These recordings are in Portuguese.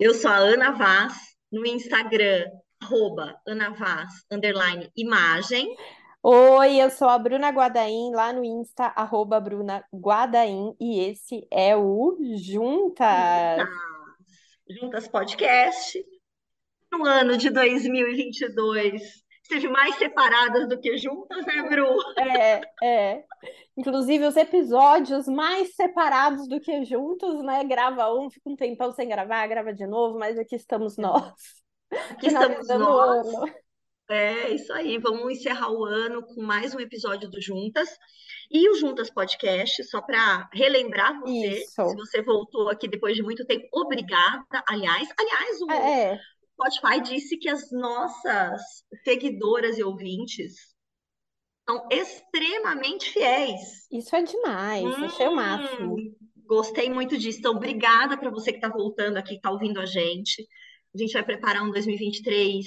Eu sou a Ana Vaz, no Instagram, arroba Ana Vaz, underline imagem. Oi, eu sou a Bruna Guadaim, lá no Insta, arroba Bruna Guadaim, e esse é o Juntas. Juntas Podcast. No ano de 2022, esteve mais separadas do que juntas, né, Bru? É, é. Inclusive, os episódios mais separados do que juntos, né? Grava um, fica um tempão sem gravar, grava de novo, mas aqui estamos nós. Aqui estamos nós. É, isso aí. Vamos encerrar o ano com mais um episódio do Juntas. E o Juntas Podcast, só para relembrar você, Isso. se você voltou aqui depois de muito tempo, obrigada. Aliás, aliás, o É, Spotify disse que as nossas seguidoras e ouvintes são extremamente fiéis. isso é demais, achei o Hum, máximo. gostei muito disso. Então, obrigada para você que está voltando aqui, que está ouvindo a gente. A gente vai preparar um 2023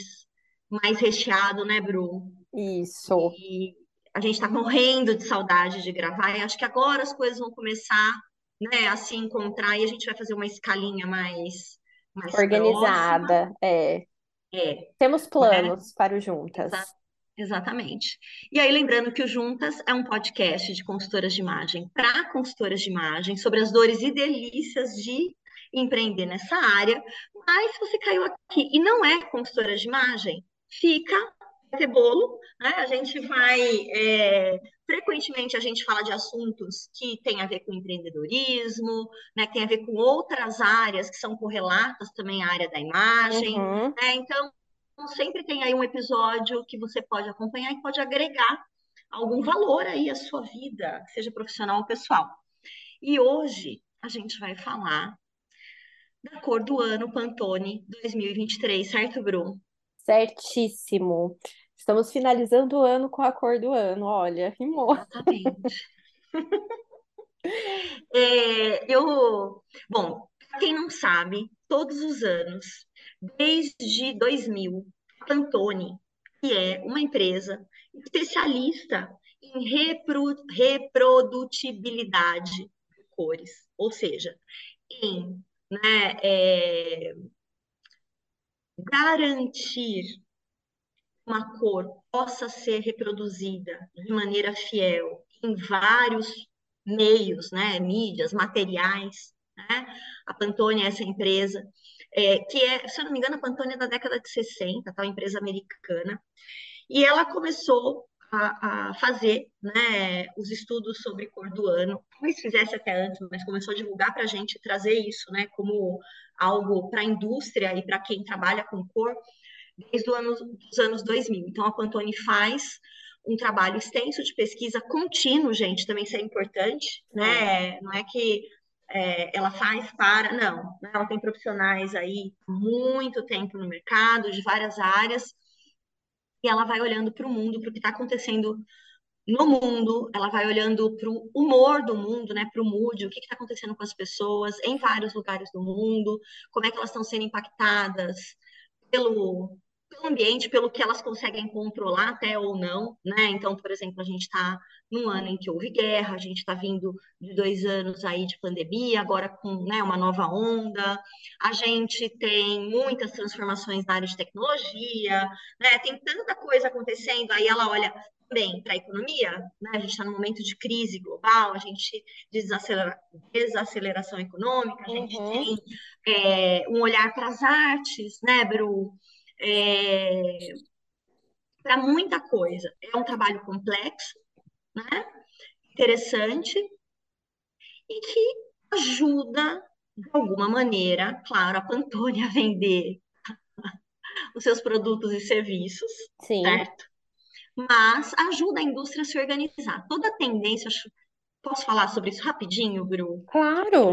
mais recheado, né, Bru? Isso. E a gente está morrendo de saudade de gravar. E acho que agora as coisas vão começar, né, a se encontrar e a gente vai fazer uma escalinha mais, mais próxima. Organizada, é. É, Temos né? planos para o Juntas. Exa- Exatamente. E aí, lembrando que o Juntas é um podcast de consultoras de imagem para consultoras de imagem, sobre as dores e delícias de empreender nessa área. Mas se você caiu aqui e não é consultora de imagem, fica, ter bolo, né? A gente vai. é, frequentemente a gente fala de assuntos que têm a ver com empreendedorismo, né? Tem a ver com outras áreas que são correlatas também à área da imagem Uhum. né? Então, sempre tem aí um episódio que você pode acompanhar e pode agregar algum valor aí à sua vida, seja profissional ou pessoal. E hoje a gente vai falar da cor do ano Pantone 2023, certo, Bru? Certíssimo. Estamos finalizando o ano com a cor do ano, olha, rimou. Exatamente. É, eu, bom, para quem não sabe, todos os anos, desde 2000, a Pantone, que é uma empresa especialista em repro- reprodutibilidade de cores, ou seja, em, né, é, garantir uma cor possa ser reproduzida de maneira fiel em vários meios, né, mídias, materiais, né? A Pantone é essa empresa é, que é, se eu não me engano, a Pantone é da década de 60, tá? Uma empresa americana, e ela começou a, a fazer, né, os estudos sobre cor do ano. Talvez fizesse até antes, mas começou a divulgar para a gente trazer isso, né, como algo para a indústria e para quem trabalha com cor desde os anos, dos anos 2000. Então, a Pantone faz um trabalho extenso de pesquisa contínuo, gente, também isso é importante, né? Não é que é, ela faz para, não, né? Ela tem profissionais aí há muito tempo no mercado, de várias áreas, e ela vai olhando para o mundo, para o que está acontecendo no mundo, ela vai olhando para o humor do mundo, né, para o mood, o que está acontecendo com as pessoas em vários lugares do mundo, como é que elas estão sendo impactadas pelo, pelo ambiente, pelo que elas conseguem controlar até ou não, né? Então, por exemplo, a gente está num ano em que houve guerra, a gente está vindo de dois anos aí de pandemia, agora com, né, uma nova onda, a gente tem muitas transformações na área de tecnologia, né? Tem tanta coisa acontecendo, aí ela olha também para a economia, né? A gente está num momento de crise global, a gente de desacelera- desaceleração econômica, a gente Uhum. tem é, um olhar para as artes, né, Bru? É, para muita coisa. É um trabalho complexo, né? Interessante e que ajuda, de alguma maneira, claro, a Pantone a vender os seus produtos e serviços, Sim. certo? Mas ajuda a indústria a se organizar. Toda tendência, acho- posso falar sobre isso rapidinho, Bru? Claro.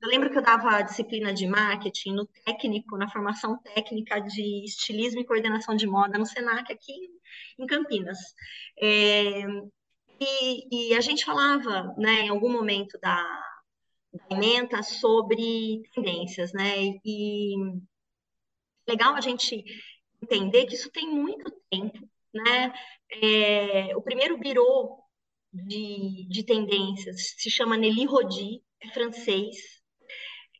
Eu lembro que eu dava disciplina de marketing no técnico, na formação técnica de estilismo e coordenação de moda no Senac, aqui em Campinas. É, e, e a gente falava, né, em algum momento da, da ementa sobre tendências, né? E legal a gente entender que isso tem muito tempo, né? É, o primeiro birô de, de tendências se chama Nelly Rodi, é francês.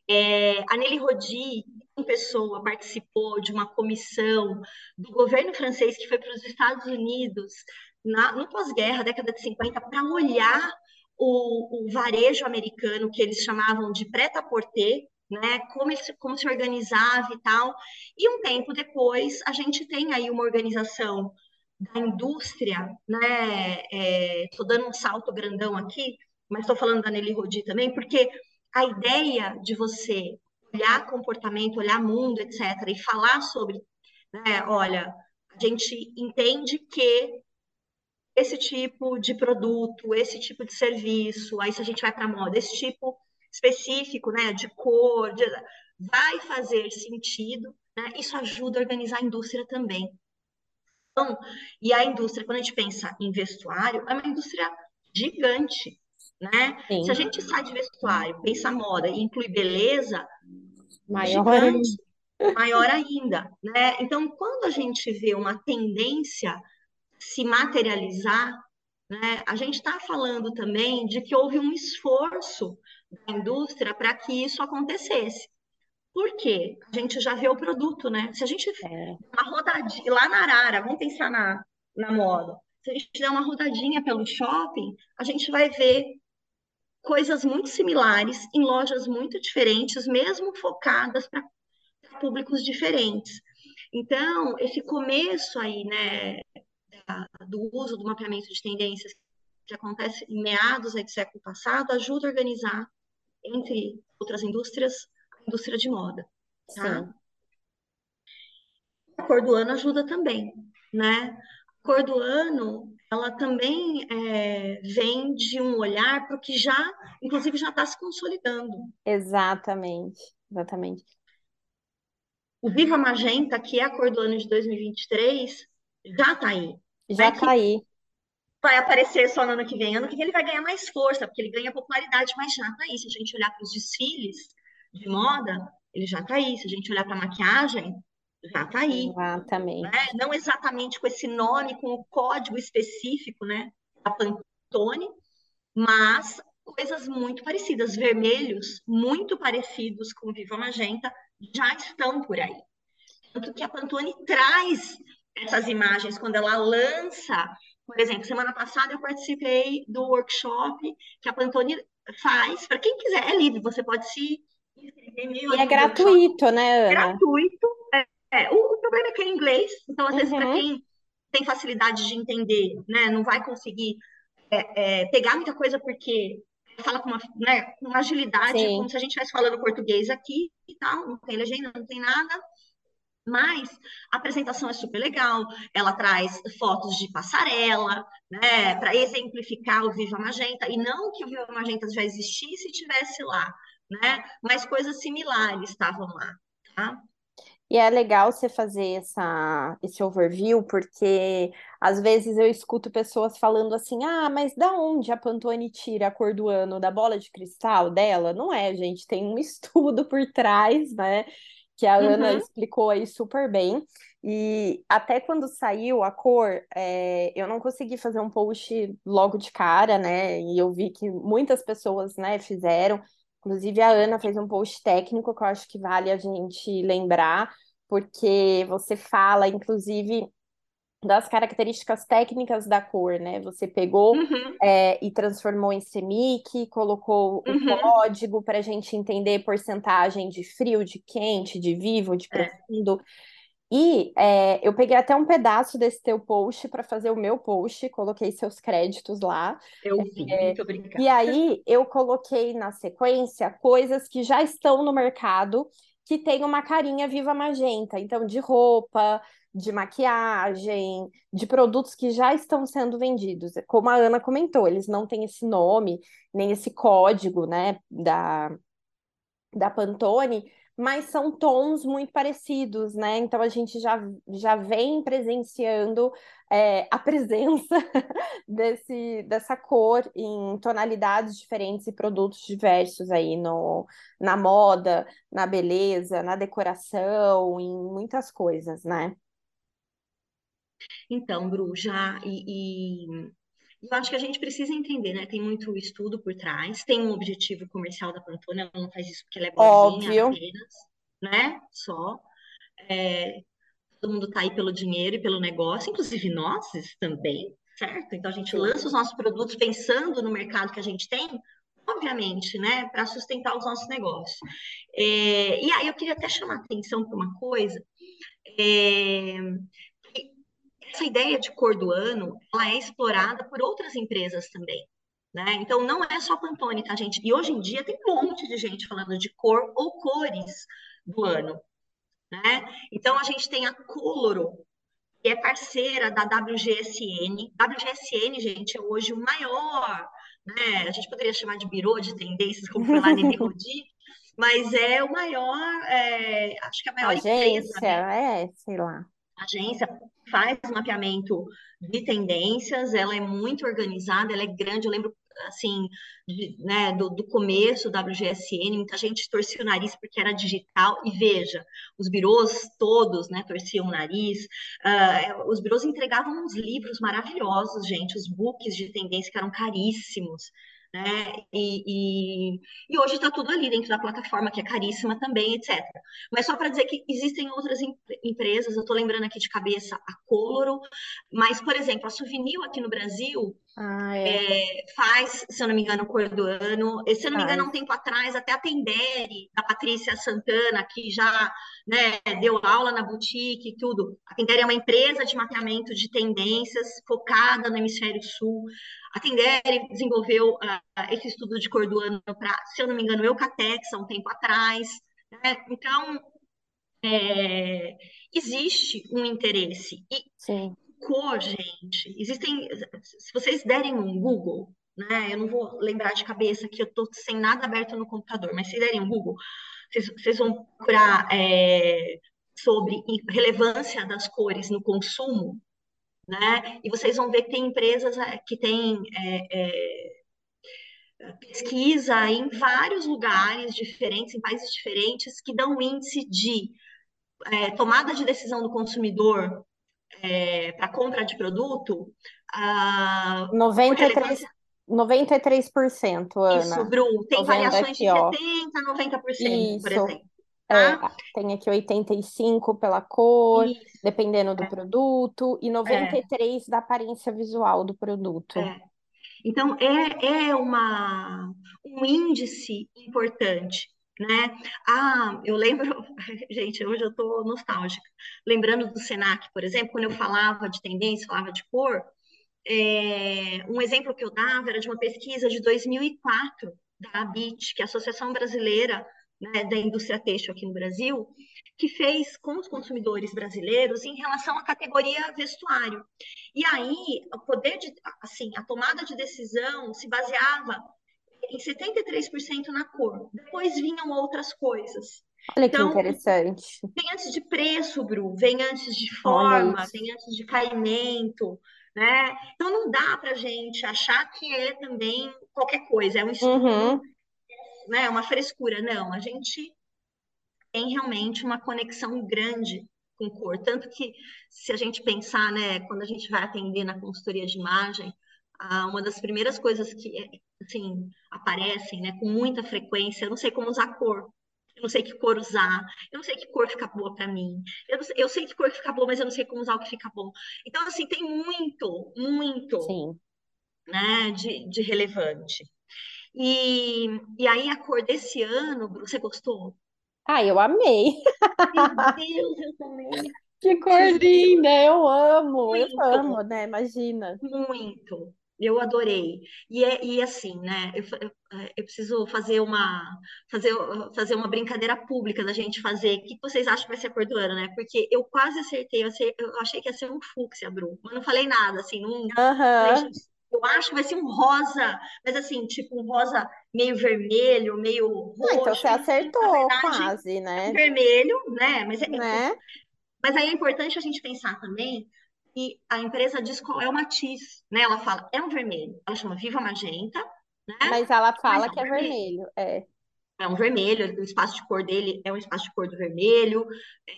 É, a Nelly Rodi pessoa participou de uma comissão do governo francês que foi para os Estados Unidos na, no pós-guerra, década de 50, para olhar o, o, varejo americano, que eles chamavam de prêt-à-porter, né, como, como se organizava e tal. E um tempo depois, a gente tem aí uma organização da indústria, né? Estou é, dando um salto grandão aqui, mas estou falando da Nelly Rodi também, porque a ideia de você olhar comportamento, olhar mundo, etc., e falar sobre, né, olha, a gente entende que esse tipo de produto, esse tipo de serviço, aí se a gente vai para moda, esse tipo específico, né, de cor, de, vai fazer sentido, né? Isso ajuda a organizar a indústria também. E a indústria, quando a gente pensa em vestuário, é uma indústria gigante, né? Sim. Se a gente sai de vestuário, pensa moda e inclui beleza, maior gigante, maior ainda, né? Então, quando a gente vê uma tendência se materializar, né, a gente está falando também de que houve um esforço da indústria para que isso acontecesse. Por quê? A gente já vê o produto, né? Se a gente é. uma rodadinha lá na Arara, vamos pensar na, na moda. Se a gente der uma rodadinha pelo shopping, a gente vai ver coisas muito similares em lojas muito diferentes, mesmo focadas para públicos diferentes. Então, esse começo aí, né, do uso do mapeamento de tendências que acontece em meados aí do século passado, ajuda a organizar, entre outras indústrias, indústria de moda, tá? Sim. A cor do ano ajuda também, né? A cor do ano ela também é, vem de um olhar para o que já, inclusive, já está se consolidando. Exatamente, exatamente. O Viva Magenta, que é a cor do ano de 2023, já está aí. Já está aí. Vai aparecer só no ano que vem. Ano que vem ele vai ganhar mais força, porque ele ganha popularidade, mas já está aí. Se a gente olhar para os desfiles de moda, ele já está aí. Se a gente olhar para a maquiagem, já está aí. Exatamente. Né? Não exatamente com esse nome, com o código específico, né? Da Pantone, mas coisas muito parecidas. Vermelhos, muito parecidos com Viva Magenta, já estão por aí. Tanto que a Pantone traz essas imagens quando ela lança. Por exemplo, semana passada eu participei do workshop que a Pantone faz. Para quem quiser, é livre, você pode se. E é gratuito, né, Ana? Gratuito. É, o, o, problema é que é inglês, então às vezes para uhum. quem tem facilidade de entender, né, não vai conseguir é, é, pegar muita coisa porque fala com uma, né, com uma agilidade, Sim. como se a gente estivesse falando português aqui e tal, não tem legenda, não tem nada. Mas a apresentação é super legal, ela traz fotos de passarela, né, para exemplificar o Viva Magenta, e não que o Viva Magenta já existisse e estivesse lá, né, mas coisas similares estavam lá, tá? E é legal você fazer essa, esse overview, porque às vezes eu escuto pessoas falando assim: ah, mas da onde a Pantone tira a cor do ano? Da bola de cristal dela? Não é, gente, tem um estudo por trás, né? Que a uhum. Ana explicou aí super bem. E até quando saiu a cor, é, eu não consegui fazer um post logo de cara, né? E eu vi que muitas pessoas, né, fizeram. Inclusive, a Ana fez um post técnico que eu acho que vale a gente lembrar, porque você fala, inclusive, das características técnicas da cor, né? Você pegou uhum. é, e transformou em CMYK, colocou o uhum. código para a gente entender porcentagem de frio, de quente, de vivo, de é. profundo. É. E é, eu peguei até um pedaço desse teu post para fazer o meu post, coloquei seus créditos lá. Eu vi, é, muito obrigada. E aí eu coloquei na sequência coisas que já estão no mercado que tem uma carinha viva magenta, então de roupa, de maquiagem, de produtos que já estão sendo vendidos. Como a Ana comentou, eles não têm esse nome, nem esse código, né, da, da Pantone, mas são tons muito parecidos, né? Então a gente já, já vem presenciando é, a presença desse, dessa cor em tonalidades diferentes e produtos diversos aí no, na moda, na beleza, na decoração, em muitas coisas, né? Então, Bru, já e, e eu acho que a gente precisa entender, né? Tem muito estudo por trás, tem um objetivo comercial da Pantone, ela não faz isso porque ela é boazinha Óbvio. apenas, né? Só. É, todo mundo está aí pelo dinheiro e pelo negócio, inclusive nós também, certo? Então a gente lança os nossos produtos pensando no mercado que a gente tem, obviamente, né, para sustentar os nossos negócios. É, e aí eu queria até chamar a atenção para uma coisa. É, essa ideia de cor do ano, ela é explorada por outras empresas também. Né? Então, não é só Pantone, tá, gente? E hoje em dia tem um monte de gente falando de cor ou cores do ano. Né? Então, a gente tem a Coloro, que é parceira da WGSN. WGSN, gente, é hoje o maior, né? A gente poderia chamar de birô de tendências, como foi lá no Rodi, mas é o maior, é, acho que é a maior Agência, empresa. Né? É, sei lá. Agência faz mapeamento de tendências, ela é muito organizada, ela é grande. Eu lembro assim, de, né, do, do, começo da WGSN, muita gente torcia o nariz porque era digital, e veja, os birôs todos, né, torciam o nariz, uh, os birôs entregavam uns livros maravilhosos, gente, os books de tendência que eram caríssimos, né? E, e, e hoje está tudo ali dentro da plataforma, que é caríssima também, etc. Mas só para dizer que existem outras em, empresas, eu estou lembrando aqui de cabeça a Coloro, mas, por exemplo, a Souvenir aqui no Brasil ah, é. É, faz, se eu não me engano, cor do ano. E, se eu não me engano, há um tempo atrás, até a Tendere, da Patrícia Santana, que já né, deu aula na boutique e tudo. A Tendere é uma empresa de mapeamento de tendências focada no hemisfério sul. A Tendere desenvolveu uh, esse estudo de cor do ano para, se eu não me engano, Eucatex, há um tempo atrás. Né? Então, é, existe um interesse. E Sim. cor, gente, existem. Se vocês derem um Google, né? Eu não vou lembrar de cabeça que eu estou sem nada aberto no computador, mas se derem um Google, vocês, vocês vão procurar é, sobre relevância das cores no consumo, né? E vocês vão ver que tem empresas é, que têm é, é, pesquisa em vários lugares diferentes, em países diferentes, que dão índice de é, tomada de decisão do consumidor é, para compra de produto. Uh, 93, 93%, Ana. Isso, Bru. Tem variações aqui, de 70% a 90%, Isso. por exemplo. É, tá? tem aqui 85 pela cor, Isso. dependendo do é. produto, e 93 é. da aparência visual do produto. É. Então, é, é uma, um índice importante, né? Ah, eu lembro, gente, hoje eu estou nostálgica, lembrando do Senac, por exemplo, quando eu falava de tendência, falava de cor, é, um exemplo que eu dava era de uma pesquisa de 2004 da ABIT, que é a Associação Brasileira né, da indústria têxtil aqui no Brasil, que fez com os consumidores brasileiros em relação à categoria vestuário. E aí, o poder de, assim, a tomada de decisão se baseava em 73% na cor. Depois vinham outras coisas. Olha então, que interessante. Vem antes de preço, Bru, vem antes de forma, vem antes de caimento, né? Então não dá para gente achar que é também qualquer coisa, é um estudo uhum né, uma frescura. Não, a gente tem realmente uma conexão grande com cor. Tanto que, se a gente pensar, né, quando a gente vai atender na consultoria de imagem, uma das primeiras coisas que assim, aparecem né, com muita frequência, eu não sei como usar cor. Eu não sei que cor usar, eu não sei que cor fica boa para mim. Eu, sei, eu sei que cor fica boa, mas eu não sei como usar o que fica bom. Então, assim, tem muito, muito Sim. Né, de, de relevante. E, e aí a cor desse ano, você gostou? Ah, eu amei. Meu Deus, eu também. Que cor linda, eu amo, muito, eu amo, né? Imagina. Muito, eu adorei. E, é, e assim, né? Eu, eu, eu, preciso fazer uma, fazer, fazer uma brincadeira pública da gente fazer. O que vocês acham que vai ser a cor do ano, né? Porque eu quase acertei, eu, eu achei que ia ser um fúcsia, Bru, mas não falei nada, assim, não. Uhum. Eu acho que vai ser um rosa, mas assim, tipo um rosa meio vermelho, meio roxo. Ah, então você acertou verdade, quase, né? Vermelho, né? Mas, é, né? mas aí é importante a gente pensar também que a empresa diz qual é o matiz, né? Ela fala, é um vermelho. Ela chama Viva Magenta, né? Mas ela fala mas é que é vermelho. vermelho, é. É um vermelho, o espaço de cor dele é um espaço de cor do vermelho.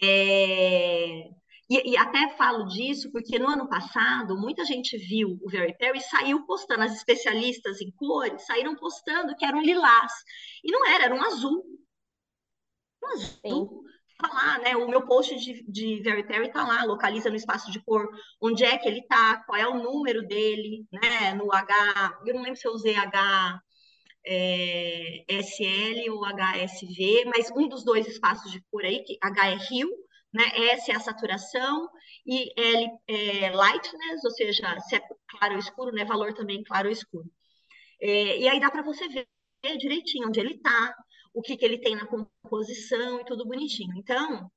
É... E, e, até falo disso porque no ano passado muita gente viu o Very Perry e saiu postando, as especialistas em cores saíram postando que era um lilás. E não era, era um azul. um azul, tá lá, né? O meu post de, de Very Terry tá lá, localiza no espaço de cor onde é que ele tá, qual é o número dele, né? No H, eu não lembro se eu usei H é, SL ou HSV, mas um dos dois espaços de cor aí, que H é Rio, né? S é a saturação e L é lightness, ou seja, se é claro ou escuro, né? Valor também claro ou escuro. É, e aí dá para você ver direitinho onde ele está, o que, que ele tem na composição e tudo bonitinho. Então,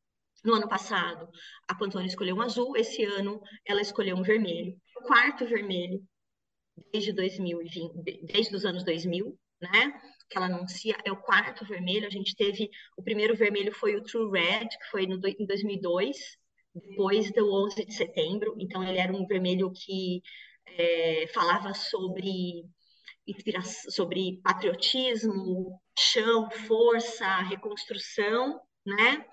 no ano passado, a Pantone escolheu um azul, esse ano ela escolheu um vermelho. O quarto vermelho desde 2020, desde os anos 2000, né? Que ela anuncia é o quarto vermelho. A gente teve o primeiro vermelho foi o True Red, que foi no, em 2002, depois do 11 de setembro. Então ele era um vermelho que é, falava sobre sobre patriotismo, chão, força, reconstrução, né?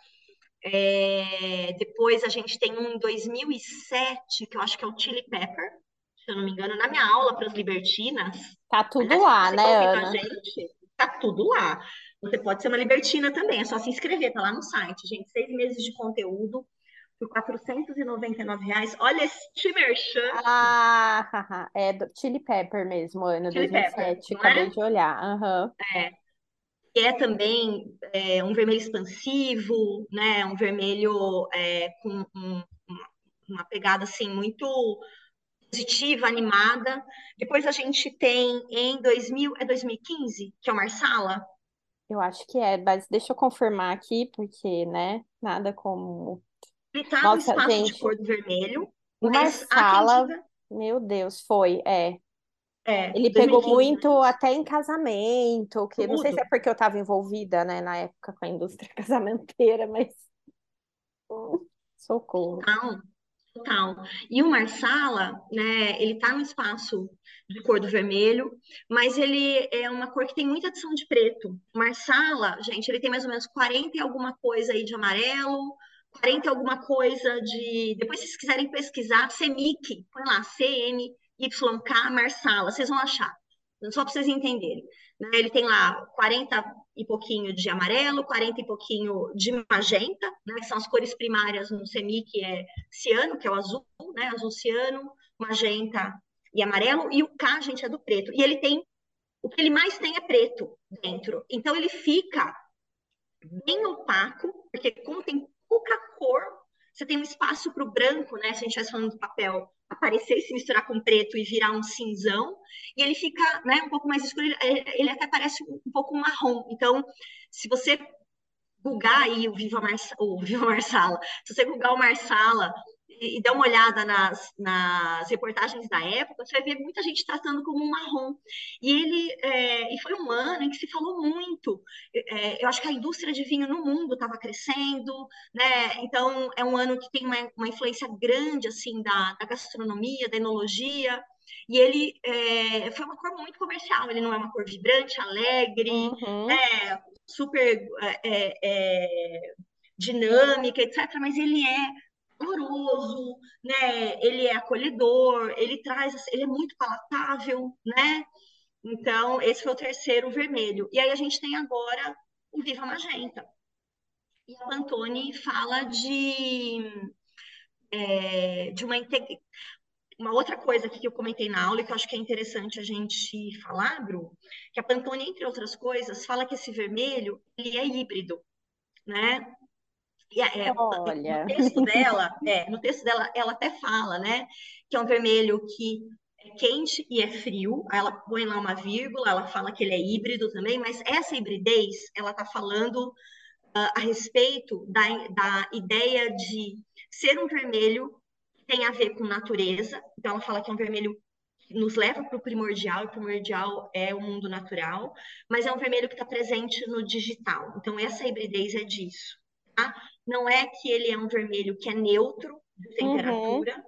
É, depois a gente tem um em 2007, que eu acho que é o Chili Pepper, se eu não me engano, na minha aula para as libertinas. Tá tudo lá, né, Ana? Gente, tá tudo lá. Você pode ser uma libertina também, é só se inscrever, tá lá no site, gente. Seis meses de conteúdo por 499 reais. Olha esse merchan. Ah, é do Chili Pepper mesmo, ano Chili 2007. Pepper, acabei é? de olhar. Uhum. É. E é também é, um vermelho expansivo, né? Um vermelho é, com um, uma pegada assim muito positiva, animada. Depois a gente tem em 2000, é 2015, que é o Marsala. Eu acho que é, mas deixa eu confirmar aqui, porque, né, nada como ele tá Nossa, no espaço gente, de cor do vermelho. Uma sala, diga... meu Deus, foi, é. É, ele 2015, pegou muito até em casamento, que Tudo. não sei se é porque eu estava envolvida, né, na época com a indústria casamenteira, mas hum, socorro. Não, total. E o Marsala, né, ele tá no espaço de cor do vermelho, mas ele é uma cor que tem muita adição de preto. O Marsala, gente, ele tem mais ou menos 40 e alguma coisa aí de amarelo, 40 alguma coisa de. Depois, se vocês quiserem pesquisar, CEMIC, põe lá, CMYK Marsala, vocês vão achar. Só para vocês entenderem. Né? Ele tem lá 40 e pouquinho de amarelo, 40 e pouquinho de magenta, né? que são as cores primárias no CEMIC, é ciano, que é o azul, né? azul ciano, magenta e amarelo, e o K, gente, é do preto. E ele tem, o que ele mais tem é preto dentro. Então, ele fica bem opaco, porque como tem pouca cor, você tem um espaço para o branco, né? Se a gente estivesse falando do papel, aparecer se misturar com preto e virar um cinzão, e ele fica né, um pouco mais escuro, ele, até parece um pouco marrom. Então, se você googar aí o Viva, Mars, o Viva Marsala, se você googar o Marsala e, der uma olhada nas, nas reportagens da época, você vai ver muita gente tratando como um marrom. E ele é, e foi um ano em que se falou muito. É, eu acho que a indústria de vinho no mundo estava crescendo, né? Então é um ano que tem uma, uma influência grande assim da, da gastronomia, da enologia. E ele é, foi uma cor muito comercial, ele não é uma cor vibrante, alegre, uhum. é, super é, é, dinâmica, etc. Mas ele é amoroso, né? Ele é acolhedor, ele traz, ele é muito palatável, né? Então, esse foi o terceiro vermelho. E aí a gente tem agora o Viva Magenta. E a Pantone fala de, é, de uma, uma outra coisa aqui que eu comentei na aula e que eu acho que é interessante a gente falar, Bru, que a Pantone, entre outras coisas, fala que esse vermelho ele é híbrido, né? E é, Olha. no texto dela, é, no texto dela, ela até fala, né, que é um vermelho que é quente e é frio. Aí ela põe lá uma vírgula, ela fala que ele é híbrido também, mas essa hibridez, ela está falando uh, a respeito da, da ideia de ser um vermelho que tem a ver com natureza. Então ela fala que é um vermelho que nos leva para o primordial, e o primordial é o mundo natural, mas é um vermelho que está presente no digital. Então essa hibridez é disso. Tá? Não é que ele é um vermelho que é neutro de temperatura,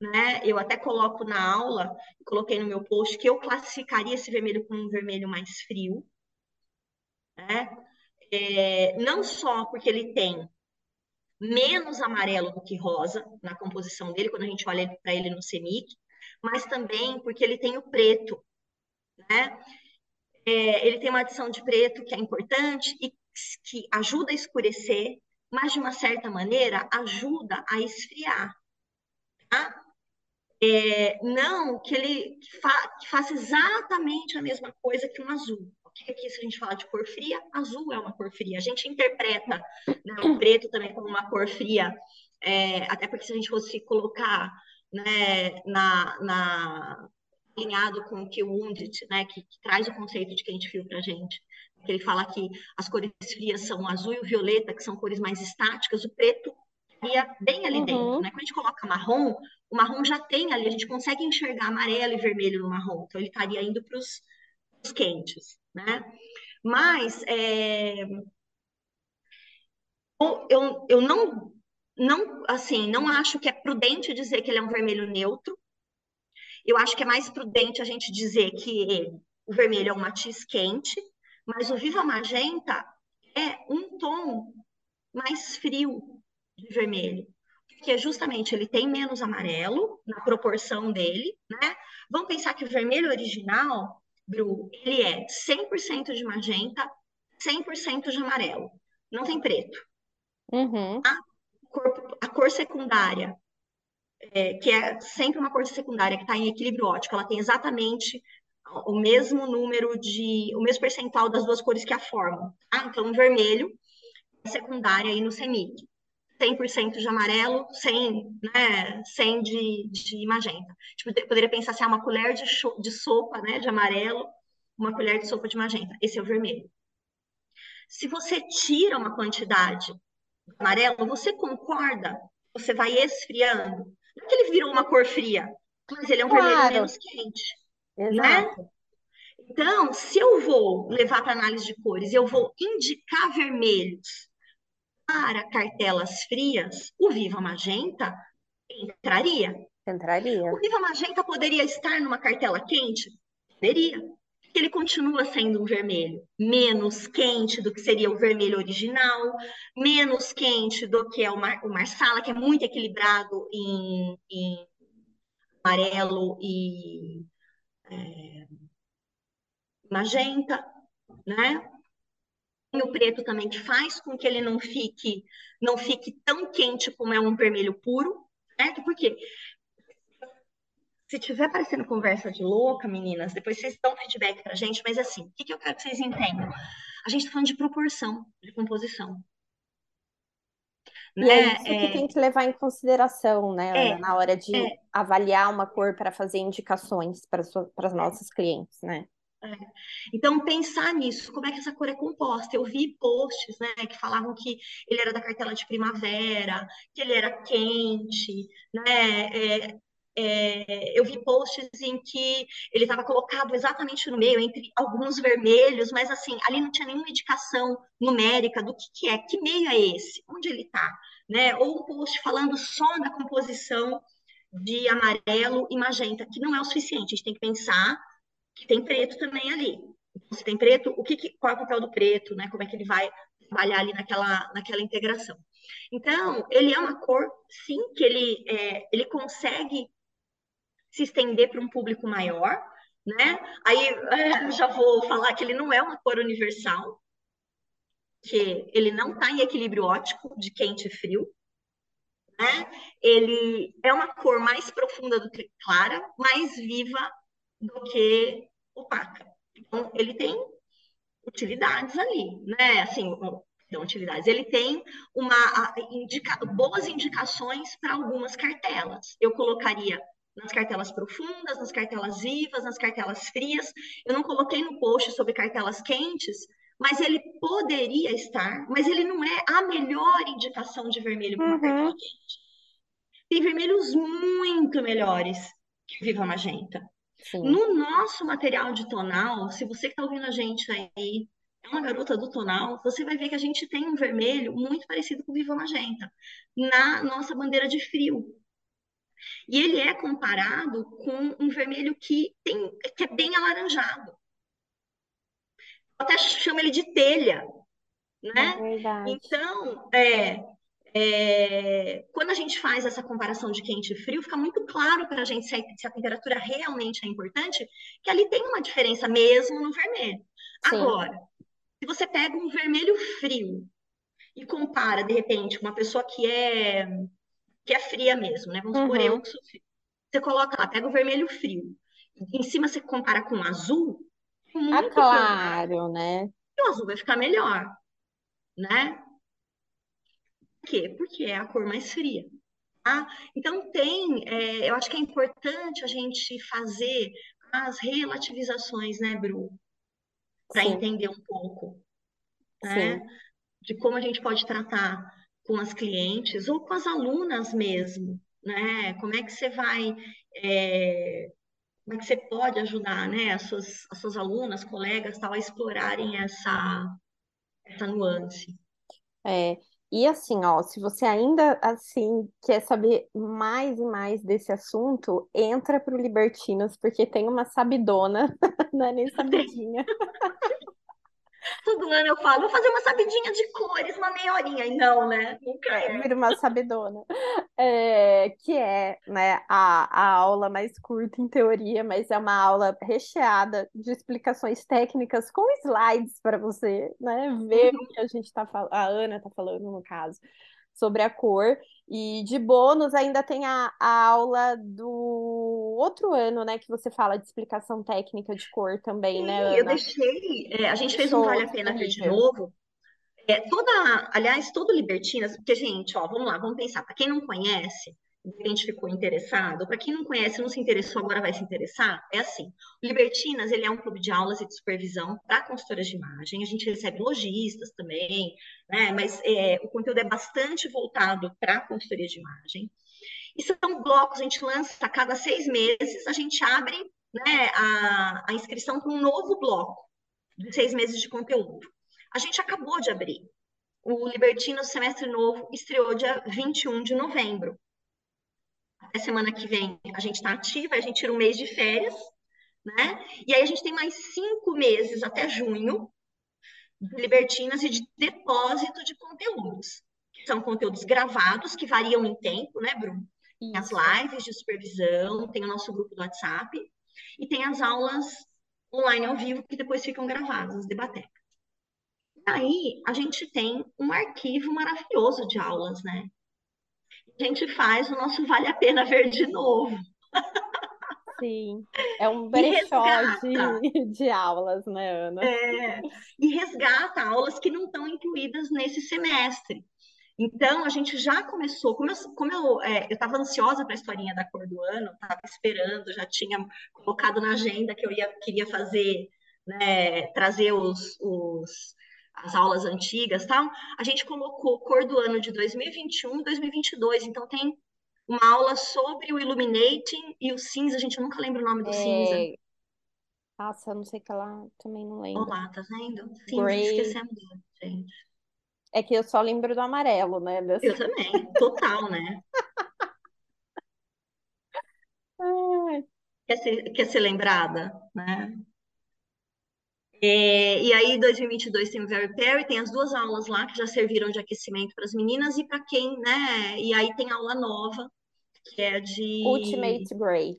uhum. né? Eu até coloco na aula, coloquei no meu post, que eu classificaria esse vermelho como um vermelho mais frio, né? É, não só porque ele tem menos amarelo do que rosa na composição dele, quando a gente olha para ele no CEMIC, mas também porque ele tem o preto, né? É, ele tem uma adição de preto que é importante e que ajuda a escurecer, mas de uma certa maneira ajuda a esfriar. Tá? É, não que ele fa que faça exatamente a mesma coisa que um azul. Porque aqui, se a gente fala de cor fria, azul é uma cor fria. A gente interpreta né, o preto também como uma cor fria, é, até porque se a gente fosse colocar né, na, na, alinhado com o que o Undit, né, que, que, traz o conceito de quente frio para a gente, que ele fala que as cores frias são o azul e o violeta, que são cores mais estáticas, o preto estaria bem ali uhum. dentro, né? Quando a gente coloca marrom, o marrom já tem ali, a gente consegue enxergar amarelo e vermelho no marrom, então ele estaria indo para os quentes, né? Mas é, eu, eu não, não, assim, não acho que é prudente dizer que ele é um vermelho neutro. Eu acho que é mais prudente a gente dizer que o vermelho é um matiz quente, mas o Viva Magenta é um tom mais frio de vermelho, porque justamente ele tem menos amarelo na proporção dele, né? Vamos pensar que o vermelho original, Bru, ele é 100% de magenta, 100% de amarelo, não tem preto. Uhum. A, cor, a cor secundária, é, que é sempre uma cor secundária que está em equilíbrio óptico, ela tem exatamente o mesmo número de, o mesmo percentual das duas cores que a formam. Tá? Então, vermelho é secundária aí no CEMIC. 100% de amarelo, 100, né, 100 de, de magenta. Tipo, poderia pensar assim, ah, uma colher de, de sopa né, de amarelo, uma colher de sopa de magenta. Esse é o vermelho. Se você tira uma quantidade de amarelo, você concorda? Você vai esfriando. Não é que ele virou uma cor fria, mas ele é um claro. vermelho menos quente. Né? Exato. Né? Então, se eu vou levar para análise de cores, eu vou indicar vermelhos para cartelas frias, o Viva Magenta entraria. Entraria. O Viva Magenta poderia estar numa cartela quente? Poderia. Ele continua sendo um vermelho menos quente do que seria o vermelho original, menos quente do que é o, Mar, o Marsala, que é muito equilibrado em, em amarelo e é, magenta, né? E o preto também que faz com que ele não fique não fique tão quente como é um vermelho puro, certo? Porque se tiver parecendo conversa de louca, meninas, depois vocês dão feedback pra gente, mas assim, o que, que eu quero que vocês entendam? A gente tá falando de proporção, de composição. E né? é isso que é... tem que levar em consideração, né, é, na hora de é... avaliar uma cor para fazer indicações para as nossas clientes, né? É. Então, pensar nisso, como é que essa cor é composta? Eu vi posts, né, que falavam que ele era da cartela de primavera, que ele era quente, né? É, é, eu vi posts em que ele estava colocado exatamente no meio, entre alguns vermelhos, mas assim, ali não tinha nenhuma indicação numérica do que, que é, que meio é esse, onde ele está, né? Ou um post falando só da composição de amarelo e magenta, que não é o suficiente, a gente tem que pensar que tem preto também ali. Então, se tem preto, o que, qual é o papel do preto, né? Como é que ele vai trabalhar ali naquela, naquela integração. Então, ele é uma cor, sim, que ele, é, ele consegue se estender para um público maior, né? Aí já vou falar que ele não é uma cor universal, que ele não está em equilíbrio óptico de quente e frio, né? Ele é uma cor mais profunda do que clara, mais viva do que opaca. Então, ele tem utilidades ali, né? Assim, não utilidades. Ele tem uma indica, boas indicações para algumas cartelas. Eu colocaria nas cartelas profundas, nas cartelas vivas, nas cartelas frias. Eu não coloquei no post sobre cartelas quentes, mas ele poderia estar, mas ele não é a melhor indicação de vermelho para uma uhum. cartela quente. Tem vermelhos muito melhores que Viva Magenta. Sim. No nosso material de tonal, se você que está ouvindo a gente aí é uma garota do tonal, você vai ver que a gente tem um vermelho muito parecido com o Viva Magenta na nossa bandeira de frio. E ele é comparado com um vermelho que, tem, que é bem alaranjado. Eu até chamo ele de telha, né? É então, é, é, quando a gente faz essa comparação de quente e frio, fica muito claro para a gente se a, se a, temperatura realmente é importante, que ali tem uma diferença mesmo no vermelho. Sim. Agora, Se você pega um vermelho frio e compara, de repente, com uma pessoa que é que é fria mesmo, né? Vamos supor, eu Uhum. que sou fria. Você coloca lá, pega o vermelho frio. Em cima você compara com o azul, é Ah, muito provável claro, né? que o azul vai ficar melhor, né? Por quê? Porque é a cor mais fria. Tá? Então tem, é, eu acho que é importante a gente fazer as relativizações, né, Bru? Para entender um pouco, né? sim. De como a gente pode tratar com as clientes ou com as alunas mesmo, né? Como é que você vai, é, como é que você pode ajudar, né, as suas, as suas alunas, colegas, tal, a explorarem essa, essa nuance. É, e assim, ó, se você ainda assim quer saber mais e mais desse assunto, entra pro Libertinos, porque tem uma sabidona, não é nem sabidinha, Todo ano eu falo, vou fazer uma sabidinha de cores, uma meia horinha. E não, né? Nunca é, vira uma sabidona, é, que é, né, a, a aula mais curta em teoria, mas é uma aula recheada de explicações técnicas com slides para você, né, ver o Uhum. que a gente tá falando, a Ana está falando no caso. Sobre a cor. E de bônus ainda tem a, a aula do outro ano, né? Que você fala de explicação técnica de cor também, né, Sim, eu Ana? deixei. é, a gente fez um Vale a Pena Ver de novo. É, toda, aliás, todo Libertinas, porque, gente, ó, vamos lá, vamos pensar. Para quem não conhece, de repente ficou interessado, para quem não conhece, não se interessou, agora vai se interessar, é assim. O Libertinas, ele é um clube de aulas e de supervisão para consultoras de imagem. A gente recebe lojistas também, né? Mas é, o conteúdo é bastante voltado para consultoria de imagem. E são blocos, a gente lança a cada seis meses, a gente abre né, a, a inscrição para um novo bloco de seis meses de conteúdo. A gente acabou de abrir. O Libertino Semestre Novo estreou dia 21 de novembro. Até semana que vem a gente está ativa, a gente tira um mês de férias, né? E aí a gente tem mais cinco meses até junho de libertinas e de depósito de conteúdos. Que são conteúdos gravados, que variam em tempo, né, Bruno? Tem as lives de supervisão, tem o nosso grupo do WhatsApp e tem as aulas online ao vivo que depois ficam gravadas, as debatecas. Aí a gente tem um arquivo maravilhoso de aulas, né? A gente faz o nosso Vale a Pena Ver de novo. Sim. É um brechó de, de aulas, né, Ana? é, e resgata aulas que não estão incluídas nesse semestre. Então, a gente já começou, como eu estava como eu, é, eu ansiosa para a historinha da cor do ano, estava esperando, já tinha colocado na agenda que eu ia, queria fazer, né, trazer os, os, as aulas antigas tal, a gente colocou cor do ano de 2021 e 2022, então tem uma aula sobre o Illuminating e o cinza, gente, eu nunca lembro o nome do cinza. É... Nossa, eu não sei que lá também não lembro. Olá, tá vendo? Cinza, esquecemos, gente. É que eu só lembro do amarelo, né? Eu Dessa... também, total, né? Quer ser, quer ser lembrada, né? É, e aí, 2022 tem o Very Perry, tem as duas aulas lá que já serviram de aquecimento para as meninas e para quem, né? E aí tem aula nova, que é de Ultimate Gray.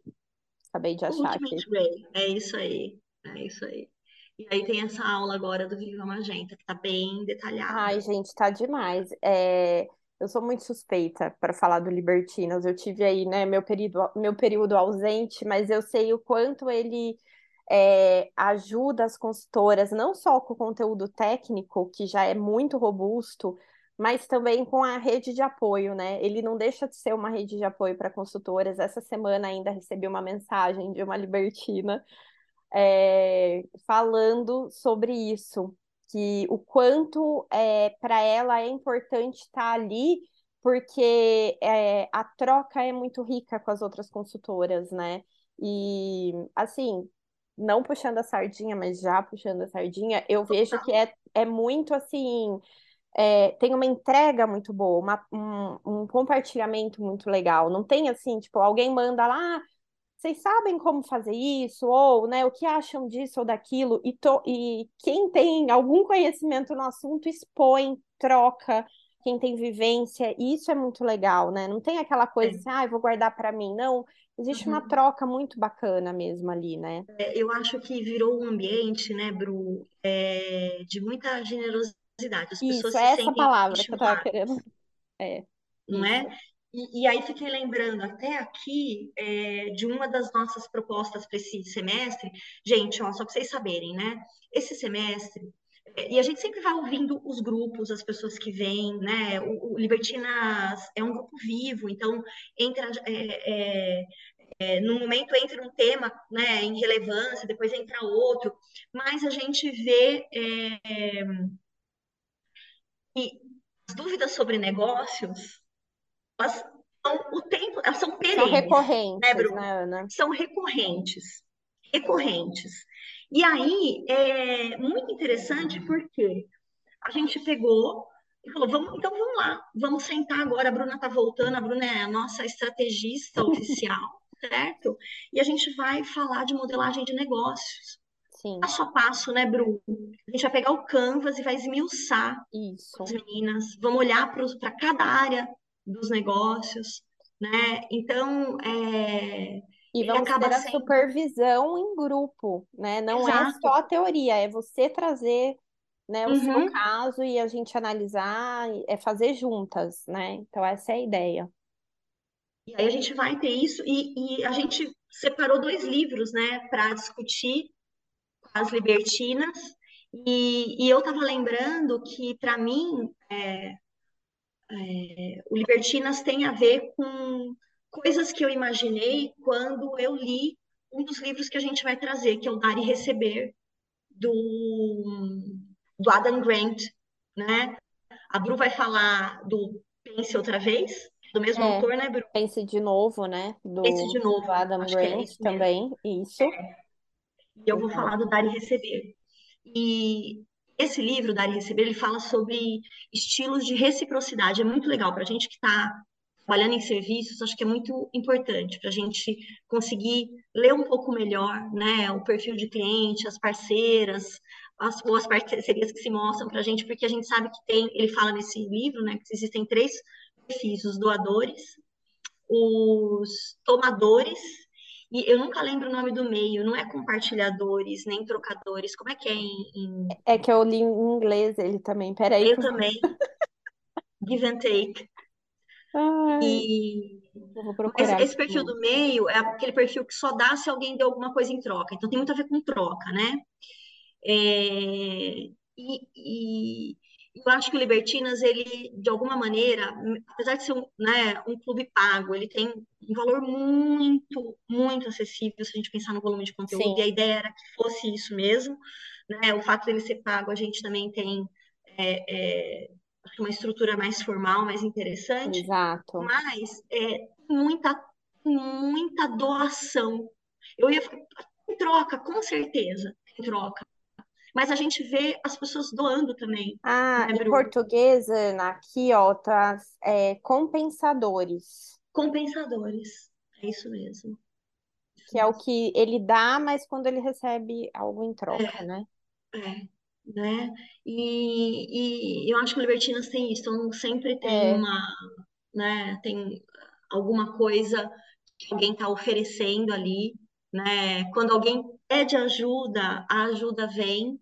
Acabei de achar aqui. Ultimate Ray. É isso aí, é isso aí. E aí tem essa aula agora do Viva Magenta, que tá bem Ai, detalhada. gente, tá demais. É, eu sou muito suspeita para falar do Libertinos. Eu tive aí, né, meu período, meu período ausente, mas eu sei o quanto ele é, ajuda as consultoras, não só com o conteúdo técnico, que já é muito robusto, mas também com a rede de apoio, né? Ele não deixa de ser uma rede de apoio para consultoras. Essa semana ainda recebi uma mensagem de uma libertina é, falando sobre isso, que o quanto é, para ela é importante estar ali, porque é, a troca é muito rica com as outras consultoras, né? E assim, não puxando a sardinha, mas já puxando a sardinha, eu vejo que é, é muito assim. é, tem uma entrega muito boa, uma- um, um compartilhamento muito legal. Não tem assim, tipo, alguém manda lá, "Ah, vocês sabem como fazer isso? Ou, né, o que acham disso ou daquilo? E, to- e quem tem algum conhecimento no assunto expõe, troca. quem tem vivência, e isso é muito legal, né? Não tem aquela coisa É. assim, ah, eu vou guardar para mim. Não, existe uma Uhum. troca muito bacana mesmo ali, né? É, Eu acho que virou um ambiente, né, Bru, é, de muita generosidade. As pessoas Isso, é essa palavra que eu tava estimuladas, querendo. É, não isso. é? E, e aí fiquei lembrando até aqui é, de uma das nossas propostas para esse semestre. Gente, ó, só para vocês saberem, né? Esse semestre, e a gente sempre vai ouvindo os grupos, as pessoas que vêm, né? O, o Libertinas é um grupo vivo, então entra é, é, é, no momento entra um tema né, em relevância, depois entra outro, mas a gente vê é, que as dúvidas sobre negócios, elas são o tempo, elas são São perenes, né, recorrentes, Bruno? né? São recorrentes, recorrentes. E aí é muito interessante porque a gente pegou e falou, vamos, então vamos lá, vamos sentar agora. A Bruna está voltando, a Bruna é a nossa estrategista oficial, certo? E a gente vai falar de modelagem de negócios. Sim, Passo a passo, né, Bruno? A gente vai pegar o Canvas e vai esmiuçar isso. as meninas, vamos olhar para cada área dos negócios, né? Então, é, E vamos ter a sendo supervisão em grupo, né? Não é exato. só a teoria, é você trazer, né, o seu Uhum. caso e a gente analisar, é fazer juntas, né? Então essa é a ideia. E aí a gente vai ter isso, e, e a gente separou dois livros, né, para discutir com as libertinas, e, e eu estava lembrando que, para mim, é, é, o Libertinas tem a ver com coisas que eu imaginei quando eu li um dos livros que a gente vai trazer, que é o Dar e Receber, do, do Adam Grant, né? A Bru vai falar do Pense Outra Vez, do mesmo É, autor, né, Bru? pense de novo, né? Pense Do, de novo, do Adam acho é Grant isso mesmo. também, isso. E eu vou falar do Dar e Receber. E esse livro, Dar e Receber, ele fala sobre estilos de reciprocidade. É muito legal para a gente que está trabalhando em serviços, acho que é muito importante para a gente conseguir ler um pouco melhor né, o perfil de cliente, as parceiras, as boas parcerias que se mostram para a gente, porque a gente sabe que tem, ele fala nesse livro, né, que existem três perfis, os doadores, os tomadores e eu nunca lembro o nome do meio, não é compartilhadores, nem trocadores. Como é que é em. em... É que eu li em inglês ele também. Peraí. Eu também. Give and take. Ai, E mas esse perfil do meio é aquele perfil que só dá se alguém deu alguma coisa em troca. Então tem muito a ver com troca, né? É, e, e eu acho que o Libertinas, ele, de alguma maneira, apesar de ser um, né, um clube pago, ele tem um valor muito, muito acessível se a gente pensar no volume de conteúdo, Sim, e a ideia era que fosse isso mesmo, né? O fato dele ser pago, a gente também tem é, é, uma estrutura mais formal, mais interessante, exato. mas é, muita, muita doação. Eu ia em troca, com certeza, em troca. Mas a gente vê as pessoas doando também, Ah, né, em português, Ana, aqui, ó, tá é, compensadores, Compensadores. É isso mesmo. Que é o que ele dá, mas quando ele recebe algo em troca, né? É, né? E, e eu acho que o Libertinas tem isso, então sempre tem É, uma, né, tem alguma coisa que alguém está oferecendo ali, né? Quando alguém pede ajuda, a ajuda vem,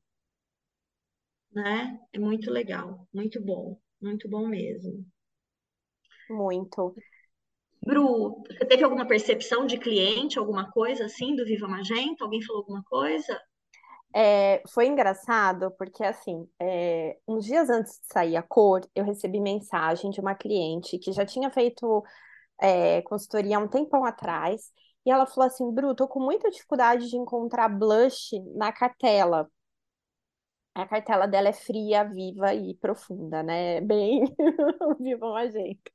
né? É muito legal, muito bom, muito bom mesmo. muito. Bru, você teve alguma percepção de cliente, alguma coisa assim do Viva Magenta? Alguém falou alguma coisa? É, foi engraçado porque, assim, é, uns dias antes de sair a cor, eu recebi mensagem de uma cliente que já tinha feito é, consultoria há um tempão atrás, e ela falou assim, Bru, tô com muita dificuldade de encontrar blush na cartela. A cartela dela é fria, viva e profunda, né? Bem viva magenta.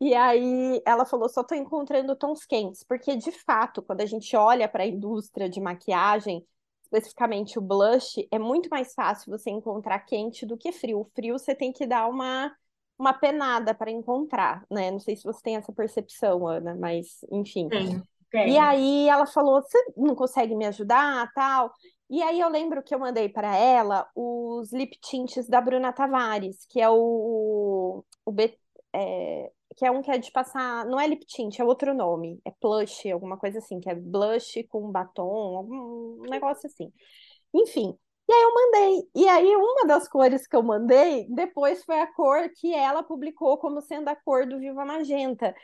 E aí ela falou, só tô encontrando tons quentes, porque de fato, quando a gente olha para a indústria de maquiagem, especificamente o blush, é muito mais fácil você encontrar quente do que frio. O frio você tem que dar uma, uma penada para encontrar, né? Não sei se você tem essa percepção, Ana, mas enfim. Tenho, E aí ela falou, você não consegue me ajudar, tal? E aí eu lembro que eu mandei para ela os lip tints da Bruna Tavares, que é o, o B, é, que é um que é de passar, não é lip tint, é outro nome, é blush, alguma coisa assim, que é blush com batom, algum negócio assim. Enfim, e aí eu mandei. E aí uma das cores que eu mandei, depois foi a cor que ela publicou como sendo a cor do Viva Magenta.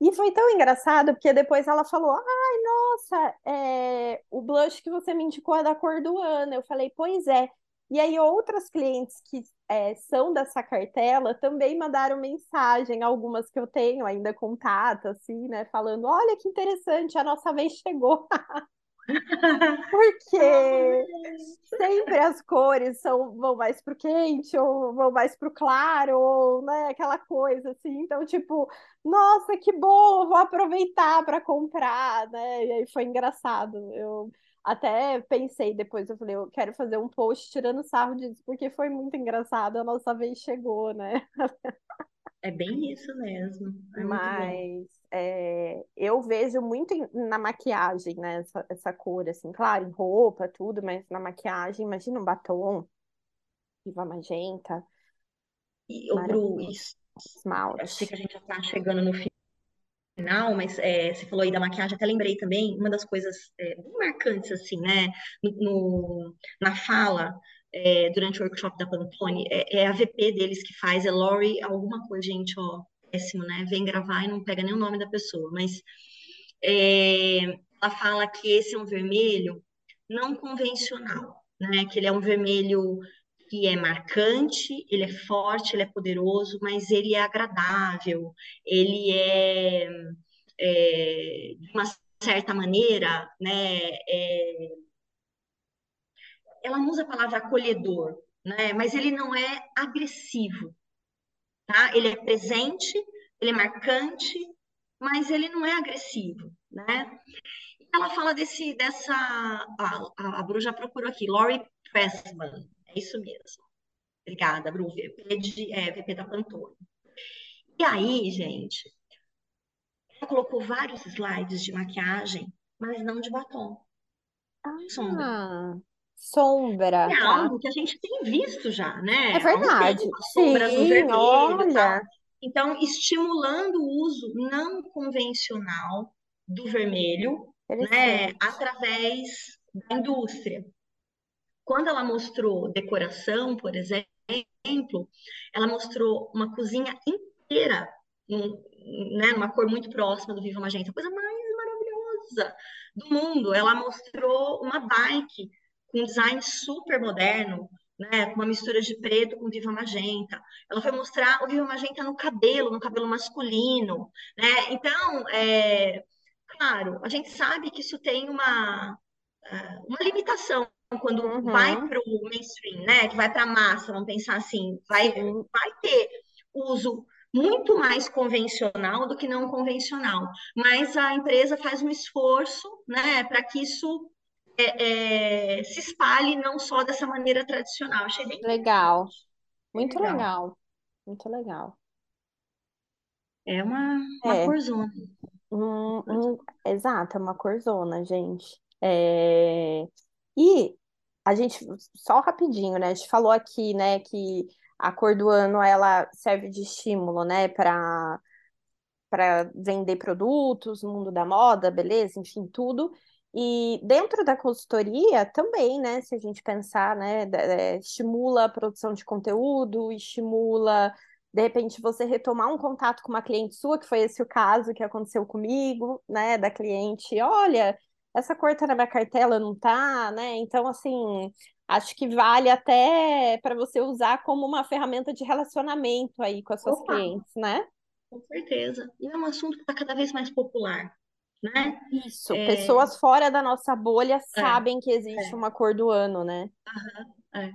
E foi tão engraçado, porque depois ela falou: Ai, nossa, é, o blush que você me indicou é da cor do ano. Eu falei: Pois é. E aí, outras clientes que é, são dessa cartela também mandaram mensagem, algumas que eu tenho ainda contato, assim, né? Falando: Olha que interessante, a nossa vez chegou. Porque sempre as cores são, vão mais pro quente, ou vão mais pro claro, ou né, aquela coisa assim. Então, tipo, nossa, que bom, vou aproveitar para comprar, né? E aí foi engraçado. Eu até pensei depois, eu falei, eu quero fazer um post tirando sarro disso, porque foi muito engraçado, a nossa vez chegou, né? É bem isso mesmo. É Mas é, eu vejo muito na maquiagem, né? Essa, essa cor, assim, claro, em roupa, tudo, mas na maquiagem, imagina um batom, viva magenta. E o Bru, isso, eu sei que a gente já está chegando no final, mas é, você falou aí da maquiagem, até lembrei também, uma das coisas é, bem marcantes, assim, né, no, no na fala é, durante o workshop da Pantone, é, é, a VP deles que faz, é Lori alguma coisa, gente, ó, péssimo, né? Vem gravar e não pega nem o nome da pessoa, mas é, ela fala que esse é um vermelho não convencional, né? Que ele é um vermelho que é marcante, ele é forte, ele é poderoso, mas ele é agradável, ele é, é de uma certa maneira, né? É, ela não usa a palavra acolhedor, né? Mas ele não é agressivo, tá? Ele é presente, ele é marcante, mas ele não é agressivo, né? Ela fala desse, dessa, a, a, a Bru já procurou aqui, Laurie Pressman, é isso mesmo. Obrigada, Bru, VP, de, é, VP da Pantone. E aí, gente, ela colocou vários slides de maquiagem, mas não de batom. Ah, sombra sombra, É tá? algo que a gente tem visto já, né? É verdade. sombras no vermelho, olha. Então, estimulando o uso não convencional do vermelho, né, através da indústria. Quando ela mostrou decoração, por exemplo, ela mostrou uma cozinha inteira, né, numa cor muito próxima do Viva Magenta, coisa mais maravilhosa do mundo. Ela mostrou uma bike com um design super moderno, né, com uma mistura de preto com viva magenta. Ela foi mostrar o viva magenta no cabelo, no cabelo masculino, né? Então, é, claro, a gente sabe que isso tem uma, é, uma limitação quando uhum. vai para o mainstream, né? Que vai para a massa, vamos pensar assim, vai, vai ter uso muito mais convencional do que não convencional. Mas a empresa faz um esforço, né, para que isso é, é, se espalhe não só dessa maneira tradicional. Achei bem legal. Muito legal. legal. Muito legal. É uma, uma é. corzona. Um, um, exato, é uma corzona, gente. É... E a gente, só rapidinho, né? A gente falou aqui, né, que a cor do ano ela serve de estímulo, né, para para vender produtos mundo da moda, beleza, enfim, tudo. E dentro da consultoria também, né? Se a gente pensar, né? É, estimula a produção de conteúdo, estimula, de repente, você retomar um contato com uma cliente sua, que foi esse o caso que aconteceu comigo, né? Da cliente, olha, essa cor tá na minha cartela, não tá, né? Então, assim, acho que vale até para você usar como uma ferramenta de relacionamento aí com as suas Opa, clientes, né? Com certeza. E é um assunto que está cada vez mais popular né? Isso, é... pessoas fora da nossa bolha é, sabem que existe é. uma cor do ano, né? é.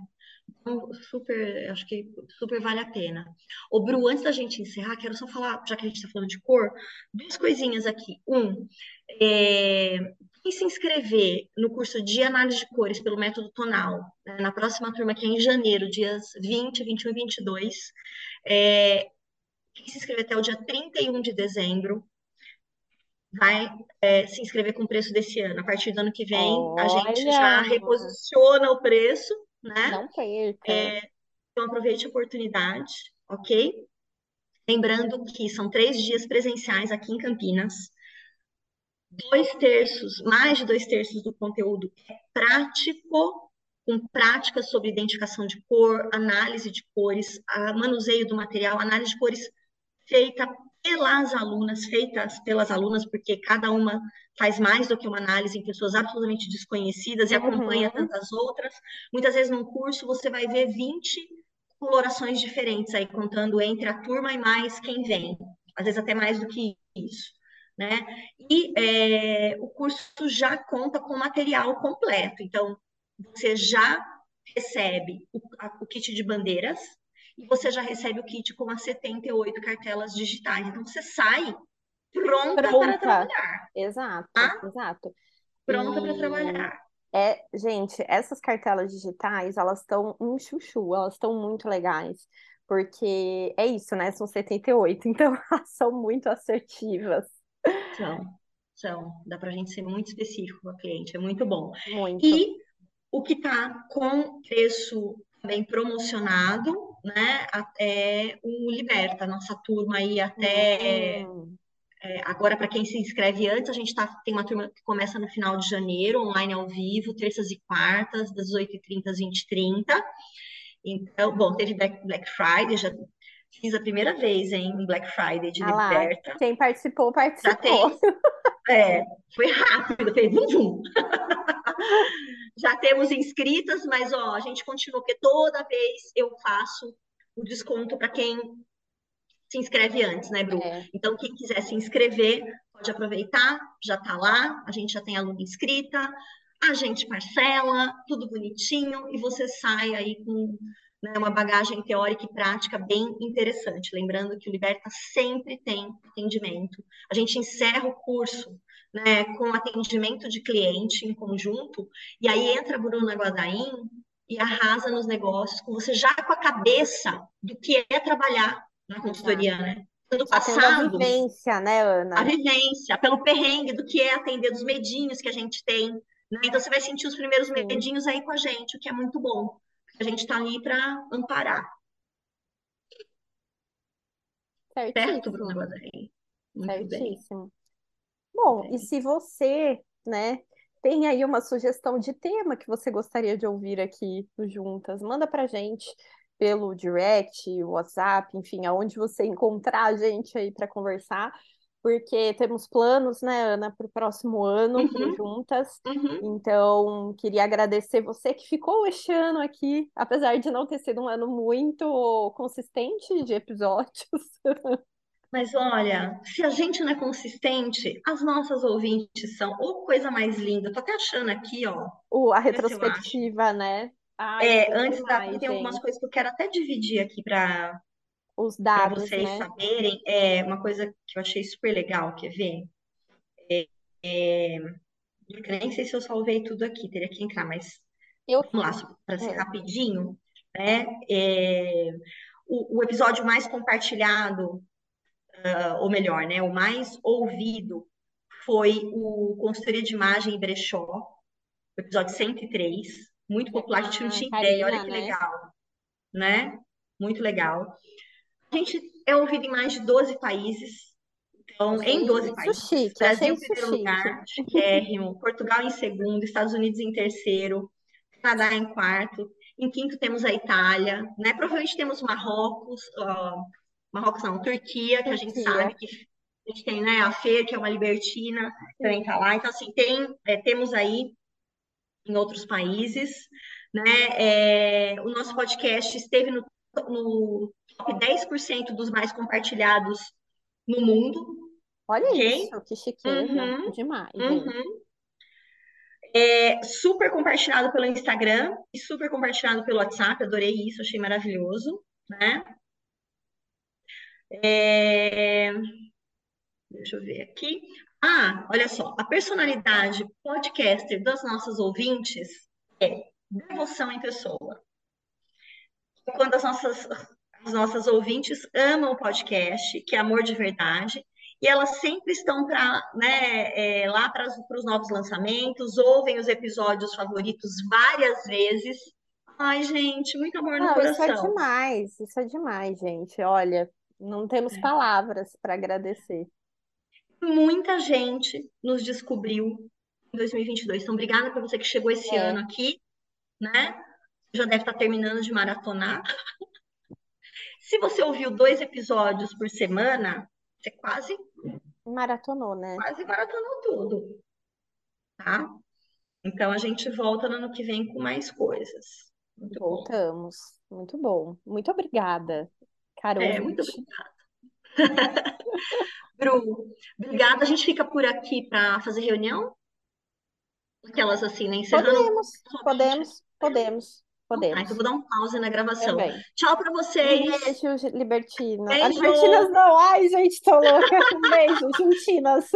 Então, super, acho que super vale a pena. Ô, Bru, antes da gente encerrar, quero só falar, já que a gente está falando de cor, duas coisinhas aqui. Um, é, quem se inscrever no curso de análise de cores pelo método tonal, né, na próxima turma, que é em janeiro, dias 20, 21 e 22, é, quem se inscrever até o dia 31 de dezembro, vai é, se inscrever com o preço desse ano. A partir do ano que vem, Olha. a gente já reposiciona o preço, né? Não perca. É, então, aproveite a oportunidade, ok? Lembrando que são três dias presenciais aqui em Campinas. Dois terços, mais de dois terços do conteúdo é prático, com práticas sobre identificação de cor, análise de cores, manuseio do material, análise de cores feita pelas alunas, feitas pelas alunas, porque cada uma faz mais do que uma análise em pessoas absolutamente desconhecidas e uhum. acompanha tantas outras. Muitas vezes num curso você vai ver 20 colorações diferentes aí, contando entre a turma e mais quem vem, às vezes até mais do que isso. Né? E é, o curso já conta com material completo, então você já recebe o, a, o kit de bandeiras, e você já recebe o kit com as 78 cartelas digitais. Então, você sai pronta, pronta. para trabalhar. Exato, tá? exato. Pronta e... para trabalhar. É, gente, essas cartelas digitais, elas estão um chuchu, elas estão muito legais, porque é isso, né? São 78, então elas são muito assertivas. São, são. Dá para a gente ser muito específico com a cliente, é muito bom. Muito. E o que está com preço também promocionado, né? Até o Liberta, nossa turma aí até. Uhum. É, agora, para quem se inscreve antes, a gente tá, tem uma turma que começa no final de janeiro, online ao vivo, terças e quartas, das 18h30 às 20h30. Então, bom, teve Black, Black Friday, já fiz a primeira vez em Black Friday de ah Liberta. Lá, quem participou, participou. Já tem, é, foi rápido, fez um zoom. Já temos inscritas, mas ó, a gente continua, porque toda vez eu faço o desconto para quem se inscreve antes, né, Bru? É. Então, quem quiser se inscrever, pode aproveitar, já está lá, a gente já tem aluna inscrita, a gente parcela, tudo bonitinho, e você sai aí com né, uma bagagem teórica e prática bem interessante. Lembrando que o Liberta sempre tem atendimento. A gente encerra o curso né, com atendimento de cliente em conjunto, e aí entra a Bruna Guadaim e arrasa nos negócios, com você já com a cabeça do que é trabalhar na consultoria, né? Do passado, a vivência, né, Ana? A vivência, pelo perrengue do que é atender, dos medinhos que a gente tem. Né? Então, você vai sentir os primeiros medinhos aí com a gente, o que é muito bom. A gente está ali para amparar. Certo, Bruna Guadaim? Certíssimo. Bem. Bom, e se você, né, tem aí uma sugestão de tema que você gostaria de ouvir aqui no Juntas, manda pra gente pelo direct, WhatsApp, enfim, aonde você encontrar a gente aí para conversar, porque temos planos, né, Ana, para o próximo ano uhum. juntas. Uhum. Então, queria agradecer você que ficou este ano aqui, apesar de não ter sido um ano muito consistente de episódios. Mas olha, se a gente não é consistente, as nossas ouvintes são ou coisa mais linda. Tô até achando aqui, ó. A retrospectiva, né? Ai, é, antes da. tem gente. algumas coisas que eu quero até dividir aqui para os dados, vocês né? saberem. É uma coisa que eu achei super legal, quer ver? É, é, eu nem sei se eu salvei tudo aqui, teria que entrar, mas eu... vamos lá, para ser é. rapidinho, né? É, o, o episódio mais compartilhado uh, ou melhor, né, o mais ouvido foi o Consultoria de Imagem e Brechó, episódio 103, muito popular, a gente não tinha ideia, olha que né? legal, né? Muito legal. A gente é ouvido em mais de 12 países, então, em 12 países. Chique, Brasil em primeiro chique. lugar, chiquérrimo, Portugal em segundo, Estados Unidos em terceiro, Canadá em quarto, em quinto temos a Itália, né? Provavelmente temos Marrocos, uh, Marrocos não, Turquia, que a gente sabe que a gente tem, né, a Fê, que é uma libertina, também tá lá. Então, assim, tem, é, temos aí em outros países, né, é, o nosso podcast esteve no, no top 10% dos mais compartilhados no mundo. Olha okay? isso, que chiqueza, uhum, demais. Uhum. É, super compartilhado pelo Instagram e super compartilhado pelo WhatsApp, adorei isso, achei maravilhoso, né? É... Deixa eu ver aqui. Ah, olha só, a personalidade podcaster das nossas ouvintes é devoção em pessoa. Quando as nossas, as nossas ouvintes amam o podcast, que é amor de verdade, e elas sempre estão pra, né, é, lá para os novos lançamentos, ouvem os episódios favoritos várias vezes. Ai, gente, muito amor no Não, isso é coração. demais, isso é demais, gente. Olha, não temos palavras para agradecer. Muita gente nos descobriu em 2022. Então, obrigada por você que chegou esse É. ano aqui, né? Já deve estar terminando de maratonar. Se você ouviu dois episódios por semana, você quase, Maratonou, né? quase maratonou tudo, tá? Então, a gente volta no ano que vem com mais coisas. Muito bom. Voltamos. Muito bom. Muito obrigada, caro É, muito obrigada. Bru, obrigada. A gente fica por aqui para fazer reunião? Aquelas assim, né? Encerrando Podemos, somente. podemos, podemos, Ah, então vou dar um pause na gravação. Também. Tchau para Um vocês. beijo, Libertina. Beijo. Libertinas não. Ai, gente, tô louca. Um beijo, Juntinas.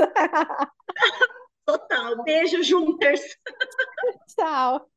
Total. Beijo, Junters. Tchau.